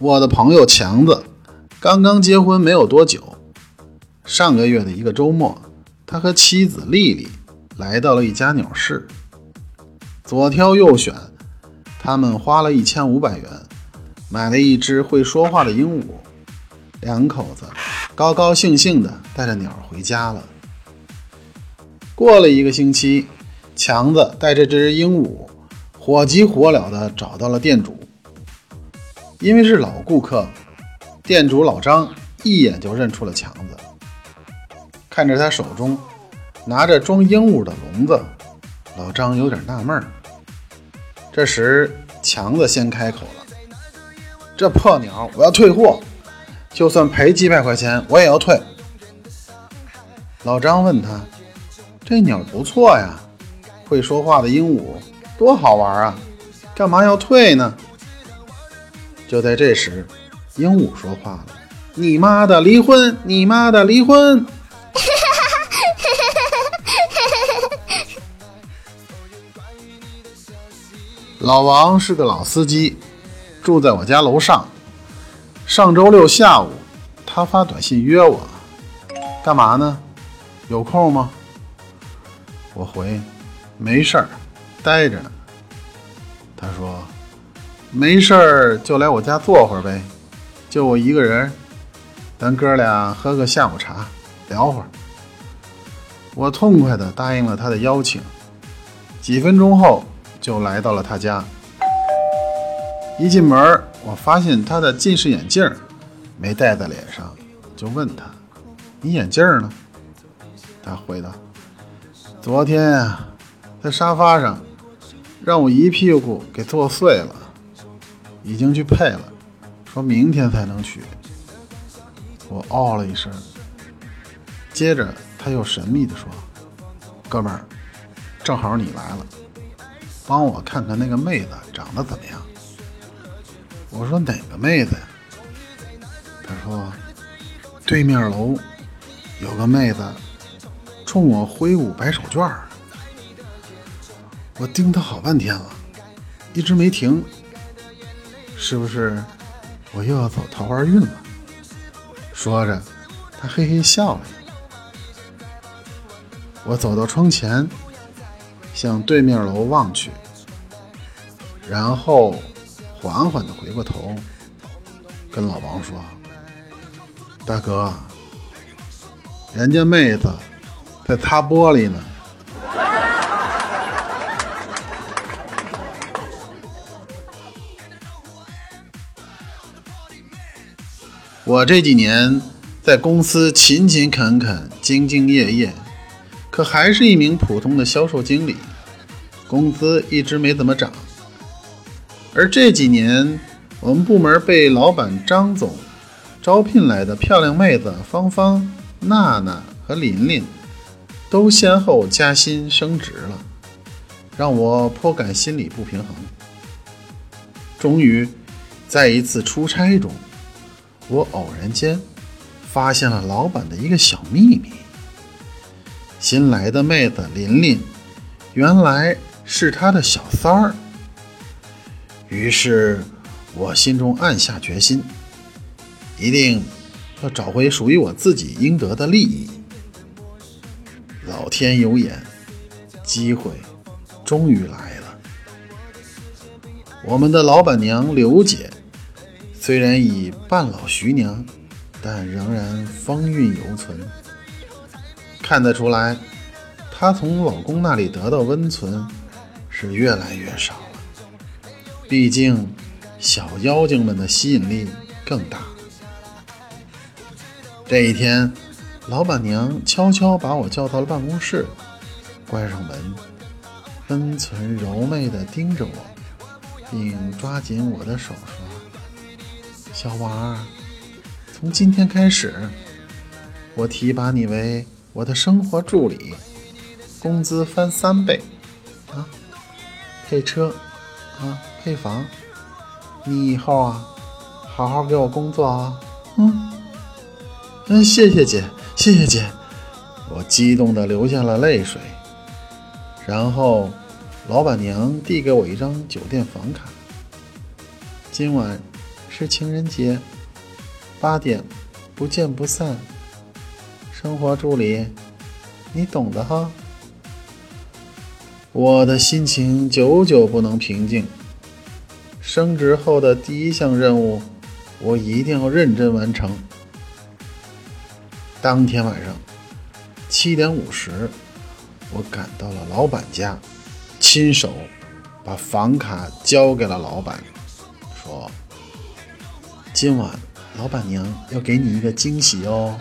我的朋友强子刚刚结婚没有多久，上个月的一个周末，他和妻子丽丽来到了一家鸟市，左挑右选，他们花了一千五百元买了一只会说话的鹦鹉，两口子高高兴兴地带着鸟回家了。过了一个星期，强子带着这只鹦鹉火急火燎地找到了店主。因为是老顾客，店主老张一眼就认出了强子。看着他手中拿着装鹦鹉的笼子，老张有点纳闷儿。这时，强子先开口了：“这破鸟我要退货，就算赔几百块钱我也要退。”老张问他：“这鸟不错呀，会说话的鹦鹉多好玩啊，干嘛要退呢？”就在这时，鹦鹉说话了：“你妈的，离婚！你妈的，离婚！” 老王是个老司机，住在我家楼上。上周六下午，他发短信约我，干嘛呢？有空吗？我回：没事儿，待着呢。没事儿就来我家坐会儿呗，就我一个人，咱哥俩喝个下午茶，聊会儿。我痛快地答应了他的邀请，几分钟后就来到了他家。一进门，我发现他的近视眼镜没戴在脸上，就问他：“你眼镜呢？”他回答：“昨天啊，在沙发上让我一屁股给坐碎了。”已经去配了，说明天才能取。我哦了一声，接着他又神秘地说：“哥们儿，正好你来了，帮我看看那个妹子长得怎么样。”我说：“哪个妹子呀？”他说：“对面楼有个妹子冲我挥舞白手绢儿。”我盯他好半天了，一直没停。是不是我又要走桃花运了？说着，他嘿嘿笑了。我走到窗前，向对面楼望去，然后缓缓地回过头，跟老王说：“大哥，人家妹子在擦玻璃呢。”我这几年在公司勤勤恳恳、兢兢业业，可还是一名普通的销售经理，工资一直没怎么涨。而这几年，我们部门被老板张总招聘来的漂亮妹子芳芳、娜娜和琳琳，都先后加薪升职了，让我颇感心理不平衡。终于，在一次出差中。我偶然间发现了老板的一个小秘密：新来的妹子琳琳，原来是他的小三儿。于是，我心中暗下决心，一定要找回属于我自己应得的利益。老天有眼，机会终于来了。我们的老板娘刘姐。虽然已半老徐娘，但仍然风韵犹存。看得出来，她从老公那里得到温存是越来越少了。毕竟，小妖精们的吸引力更大。这一天，老板娘悄悄把我叫到了办公室，关上门，温存柔媚地盯着我，并抓紧我的手说。小王，从今天开始，我提拔你为我的生活助理，工资翻三倍，啊，配车，啊，配房，你以后啊，好好给我工作啊，嗯，嗯，谢谢姐，谢谢姐，我激动的流下了泪水。然后，老板娘递给我一张酒店房卡，今晚。是情人节，八点不见不散。生活助理，你懂的哈。我的心情久久不能平静。升职后的第一项任务，我一定要认真完成。当天晚上七点五十，我赶到了老板家，亲手把房卡交给了老板，说：“今晚老板娘要给你一个惊喜哦。”